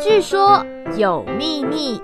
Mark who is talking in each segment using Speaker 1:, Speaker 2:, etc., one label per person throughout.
Speaker 1: 据说有秘密。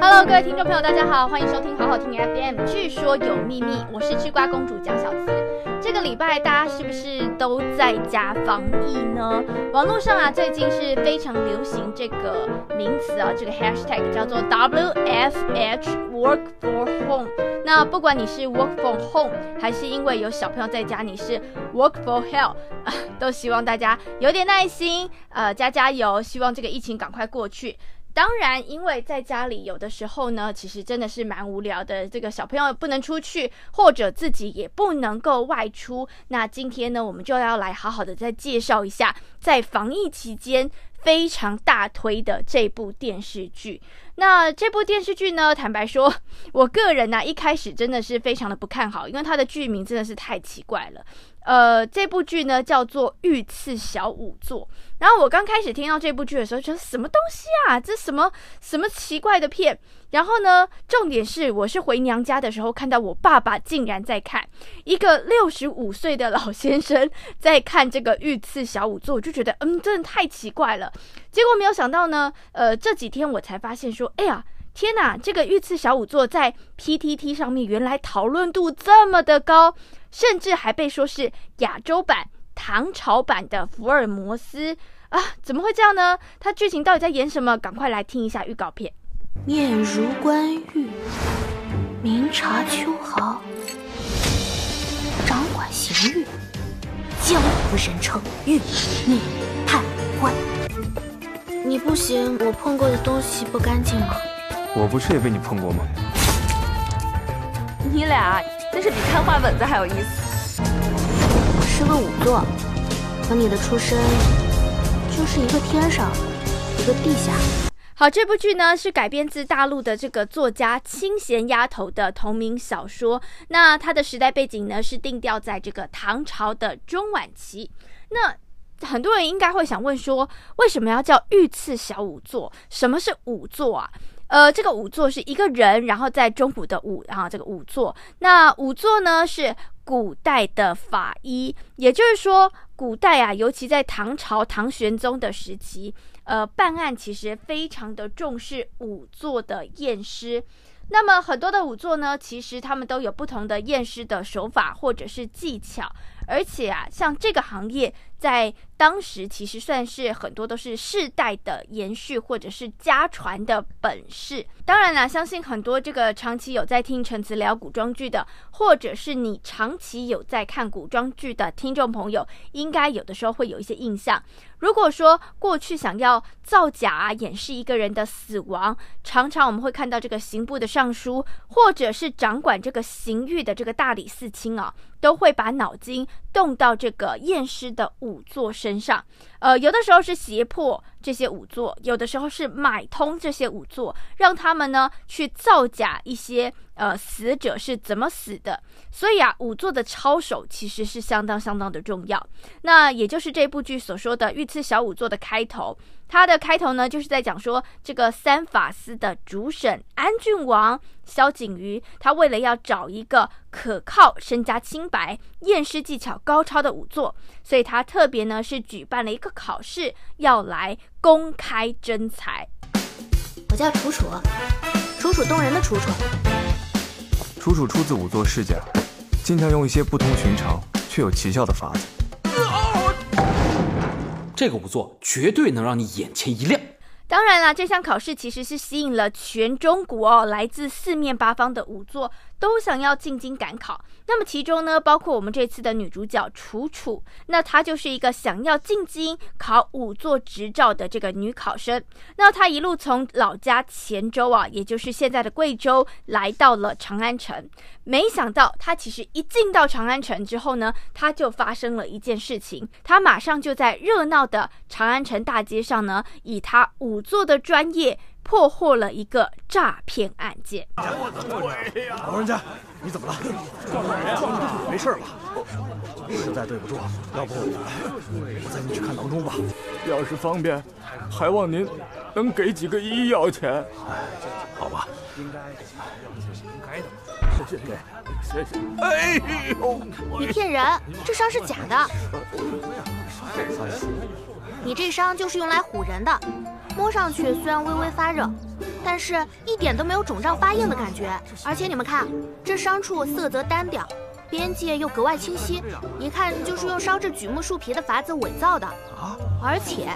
Speaker 1: Hello，各位听众朋友，大家好，欢迎收听好好听 FM。据说有秘密，我是吃瓜公主蒋小慈。这个礼拜大家是不是都在家防疫呢？网络上啊，最近是非常流行这个名词啊，这个 hashtag 叫做 WFH，Work for Home。那不管你是 Work for Home，还是因为有小朋友在家，你是 Work for Hell，啊，都希望大家有点耐心，呃，加加油，希望这个疫情赶快过去。当然，因为在家里有的时候呢，其实真的是蛮无聊的。这个小朋友不能出去，或者自己也不能够外出。那今天呢，我们就要来好好的再介绍一下，在防疫期间非常大推的这部电视剧。那这部电视剧呢，坦白说，我个人呢、一开始真的是非常的不看好，因为它的剧名真的是太奇怪了。呃，这部剧呢叫做《御赐小仵作》，然后我刚开始听到这部剧的时候，觉得什么东西啊？这什么什么奇怪的片？然后呢，重点是我是回娘家的时候看到我爸爸竟然在看一个六十五岁的老先生在看这个《御赐小仵作》，我就觉得嗯，真的太奇怪了。结果没有想到呢，呃，这几天我才发现说，哎呀。天呐，这个《御赐小仵作》在 PTT 上面原来讨论度这么的高，甚至还被说是亚洲版、唐朝版的福尔摩斯啊！怎么会这样呢？它剧情到底在演什么？赶快来听一下预告片。
Speaker 2: 面如冠玉，明察秋毫，掌管刑狱，江湖人称玉面判官。你不嫌我碰过的东西不干净吗？
Speaker 3: 我不是也被你碰过吗？
Speaker 4: 你俩真是比看画本子还有意思。
Speaker 2: 我是个仵作，和你的出身就是一个天上，一个地下。
Speaker 1: 好，这部剧呢是改编自大陆的这个作家清闲丫头的同名小说。那它的时代背景呢是定调在这个唐朝的中晚期。那很多人应该会想问说，为什么要叫御赐小仵作？什么是仵作啊？呃，这个仵作是一个人，然后在中古的仵，然后这个仵作。那仵作呢是古代的法医，也就是说，古代啊，尤其在唐朝唐玄宗的时期，呃，办案其实非常的重视仵作的验尸。那么很多的仵作呢，其实他们都有不同的验尸的手法或者是技巧，而且啊，像这个行业在。当时其实算是很多都是世代的延续或者是家传的本事。当然啦，相信很多这个长期有在听陈词聊古装剧的，或者是你长期有在看古装剧的听众朋友，应该有的时候会有一些印象。如果说过去想要造假啊，掩饰一个人的死亡，常常我们会看到这个刑部的尚书，或者是掌管这个刑狱的这个大理寺卿啊，都会把脑筋动到这个验尸的仵作身上。呃，有的时候是胁迫这些仵作，有的时候是买通这些仵作，让他们呢去造假一些呃死者是怎么死的。所以啊，仵作的操守其实是相当相当的重要。那也就是这部剧所说的御赐小仵作的开头。它的开头呢，就是在讲说这个三法司的主审安郡王萧景瑜，他为了要找一个可靠、身家清白、验尸技巧高超的仵作，所以他特别呢是举办了一个考试，要来公开征才。
Speaker 2: 我叫楚楚，楚楚动人的楚楚。
Speaker 3: 楚楚出自仵作世家，经常用一些不同寻常却有奇效的法子。
Speaker 5: 这个仵作绝对能让你眼前一亮。
Speaker 1: 当然啦，这项考试其实是吸引了全中国哦，来自四面八方的仵作。都想要进京赶考，那么其中呢，包括我们这次的女主角楚楚，那她就是一个想要进京考仵作执照的这个女考生。那她一路从老家黔州啊，也就是现在的贵州，来到了长安城。没想到她其实一进到长安城之后呢，她就发生了一件事情，她马上就在热闹的长安城大街上呢，以她五作的专业。破获了一个诈骗案件。
Speaker 6: 老人家，你怎么了？没事吧？实在对不住，要不我带你去看郎中吧。
Speaker 7: 要是方便，还望您能给几个医药钱。
Speaker 6: 好吧。应该应该的。谢谢，谢谢。
Speaker 7: 哎呦！
Speaker 2: 你骗人，这伤是假的。你这伤就是用来唬人的，摸上去虽然微微发热，但是一点都没有肿胀发硬的感觉。而且你们看，这伤处色泽单调。边界又格外清晰，一看就是用烧制榉木树皮的法子伪造的。而且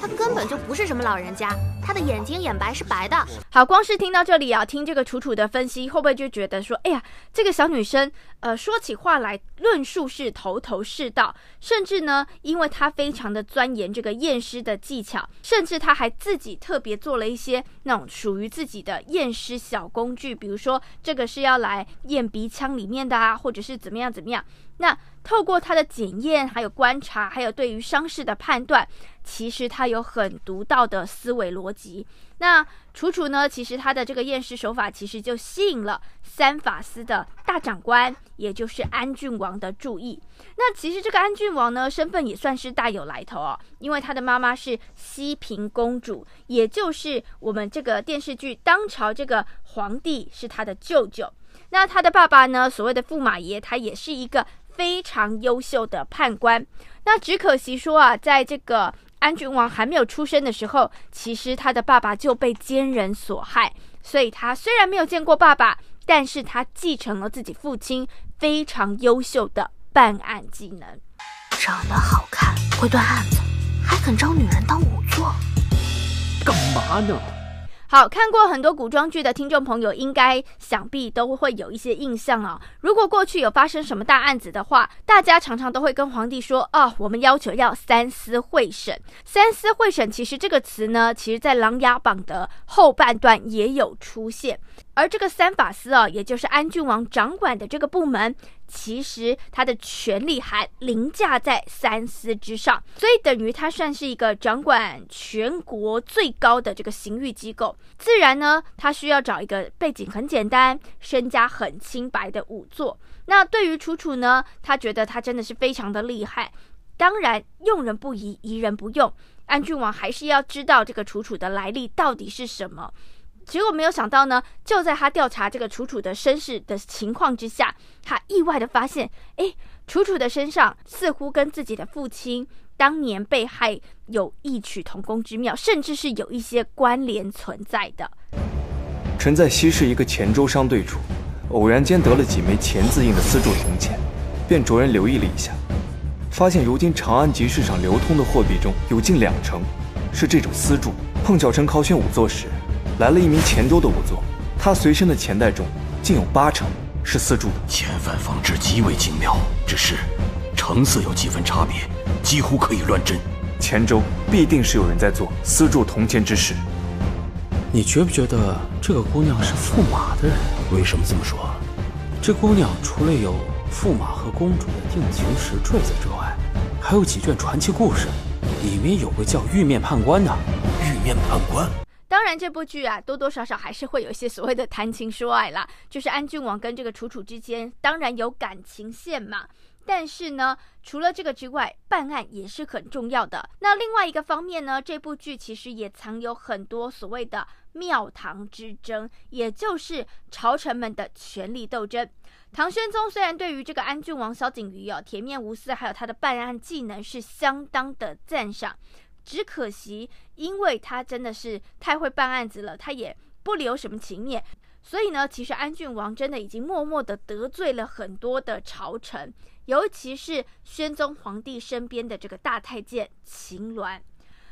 Speaker 2: 他根本就不是什么老人家，他的眼睛眼白是白的。
Speaker 1: 好，光是听到这里啊，听这个楚楚的分析，会不会就觉得说，哎呀，这个小女生，呃，说起话来论述是头头是道，甚至呢，因为她非常的钻研这个验尸的技巧，甚至她还自己特别做了一些那种属于自己的验尸小工具，比如说这个是要来验鼻腔里面的啊，或者是怎么样怎么样。那透过他的检验，还有观察，还有对于伤势的判断，其实他有很独到的思维逻辑。那楚楚呢，其实他的这个验尸手法，其实就吸引了三法司的大长官，也就是安郡王的注意。那其实这个安郡王呢，身份也算是大有来头哦，因为他的妈妈是西平公主，也就是我们这个电视剧当朝这个皇帝是他的舅舅。那他的爸爸呢，所谓的驸马爷，他也是一个。非常优秀的判官，那只可惜说啊，在这个安郡王还没有出生的时候，其实他的爸爸就被奸人所害，所以他虽然没有见过爸爸，但是他继承了自己父亲非常优秀的办案技能。
Speaker 2: 长得好看，会断案子，还肯招女人当仵作，
Speaker 5: 干嘛呢？
Speaker 1: 好，看过很多古装剧的听众朋友，应该想必都会有一些印象啊。如果过去有发生什么大案子的话，大家常常都会跟皇帝说：“哦，我们要求要三思会审。”三思会审其实这个词呢，其实在《琅琊榜》的后半段也有出现。而这个三法司啊，也就是安郡王掌管的这个部门，其实他的权力还凌驾在三司之上，所以等于他算是一个掌管全国最高的这个刑狱机构。自然呢，他需要找一个背景很简单、身家很清白的仵作。那对于楚楚呢，他觉得他真的是非常的厉害。当然，用人不疑，疑人不用。安郡王还是要知道这个楚楚的来历到底是什么。结果没有想到呢，就在他调查这个楚楚的身世的情况之下，他意外的发现，哎，楚楚的身上似乎跟自己的父亲当年被害有异曲同工之妙，甚至是有一些关联存在的。
Speaker 3: 臣在西市一个钱州商队处，偶然间得了几枚钱字印的丝铸铜钱，便着人留意了一下，发现如今长安集市上流通的货币中有近两成是这种丝铸。碰巧臣考选仵作时。来了一名黔州的仵作，他随身的钱袋中竟有八成是丝铸的。
Speaker 8: 钱范仿制极为精妙，只是成色有几分差别，几乎可以乱真。
Speaker 3: 黔州必定是有人在做丝铸铜钱之事。
Speaker 5: 你觉不觉得这个姑娘是驸马的人？
Speaker 8: 为什么这么说？
Speaker 5: 这姑娘除了有驸马和公主的定情石坠子之外，还有几卷传奇故事，里面有个叫玉面判官的。
Speaker 8: 玉面判官。
Speaker 1: 当然，这部剧啊，多多少少还是会有一些所谓的谈情说爱啦，就是安郡王跟这个楚楚之间，当然有感情线嘛。但是呢，除了这个之外，办案也是很重要的。那另外一个方面呢，这部剧其实也藏有很多所谓的庙堂之争，也就是朝臣们的权力斗争。唐玄宗虽然对于这个安郡王萧景瑜哦，铁面无私，还有他的办案技能是相当的赞赏。只可惜，因为他真的是太会办案子了，他也不留什么情面，所以呢，其实安郡王真的已经默默的得罪了很多的朝臣，尤其是宣宗皇帝身边的这个大太监秦鸾。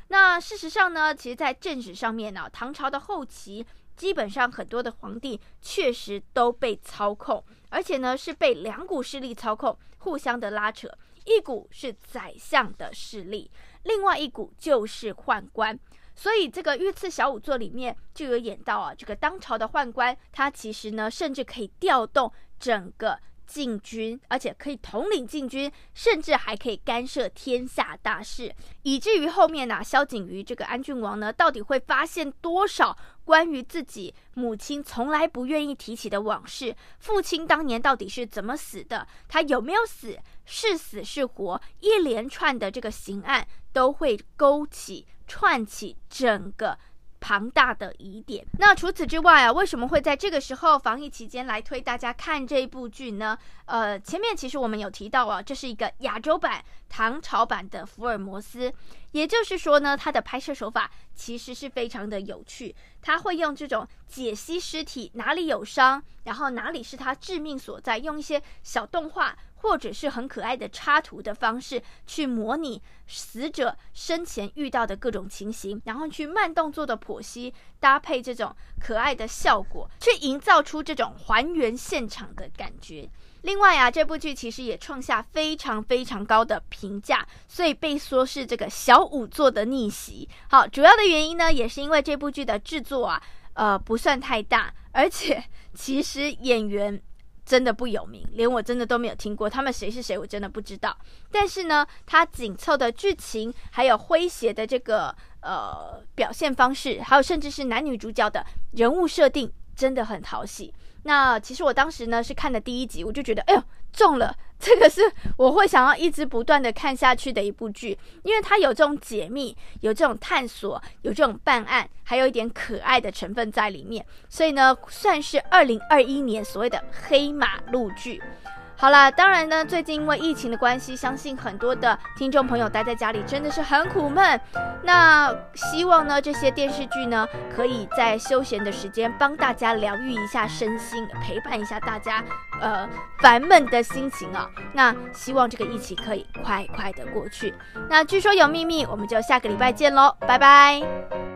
Speaker 1: 那事实上呢，其实，在正史上面呢、唐朝的后期，基本上很多的皇帝确实都被操控，而且呢，是被两股势力操控，互相的拉扯。一股是宰相的势力，另外一股就是宦官，所以这个御赐小仵作里面就有演到啊，这个当朝的宦官，他其实呢，甚至可以调动整个禁军，而且可以统领禁军，甚至还可以干涉天下大事，以至于后面呢、萧景瑜这个安郡王呢，到底会发现多少？关于自己母亲从来不愿意提起的往事，父亲当年到底是怎么死的？他有没有死？是死是活？一连串的这个刑案都会勾起、串起整个庞大的疑点。那除此之外啊，为什么会在这个时候防疫期间来推大家看这一部剧呢？呃，前面其实我们有提到啊，这是一个亚洲版、唐朝版的福尔摩斯，也就是说呢，它的拍摄手法其实是非常的有趣，他会用这种解析尸体哪里有伤，然后哪里是他致命所在，用一些小动画。或者是很可爱的插图的方式去模拟死者生前遇到的各种情形，然后去慢动作的剖析，搭配这种可爱的效果，去营造出这种还原现场的感觉。另外啊，这部剧其实也创下非常非常高的评价，所以被说是这个小五做的逆袭。好，主要的原因呢，也是因为这部剧的制作啊，呃，不算太大，而且其实演员。真的不有名，连我真的都没有听过，他们谁是谁，我真的不知道。但是呢，它紧凑的剧情，还有诙谐的这个呃表现方式，还有甚至是男女主角的人物设定，真的很讨喜。那其实我当时呢是看的第一集，我就觉得，哎呦，中了。这个是我会想要一直不断的看下去的一部剧，因为它有这种解密，有这种探索，有这种办案，还有一点可爱的成分在里面，所以呢，算是二零二一年所谓的黑马陆剧。好啦，当然呢，最近因为疫情的关系，相信很多的听众朋友待在家里真的是很苦闷。那希望呢，这些电视剧呢，可以在休闲的时间帮大家疗愈一下身心，陪伴一下大家，呃，烦闷的心情啊。那希望这个疫情可以快快的过去。那据说有秘密，我们就下个礼拜见喽，拜拜。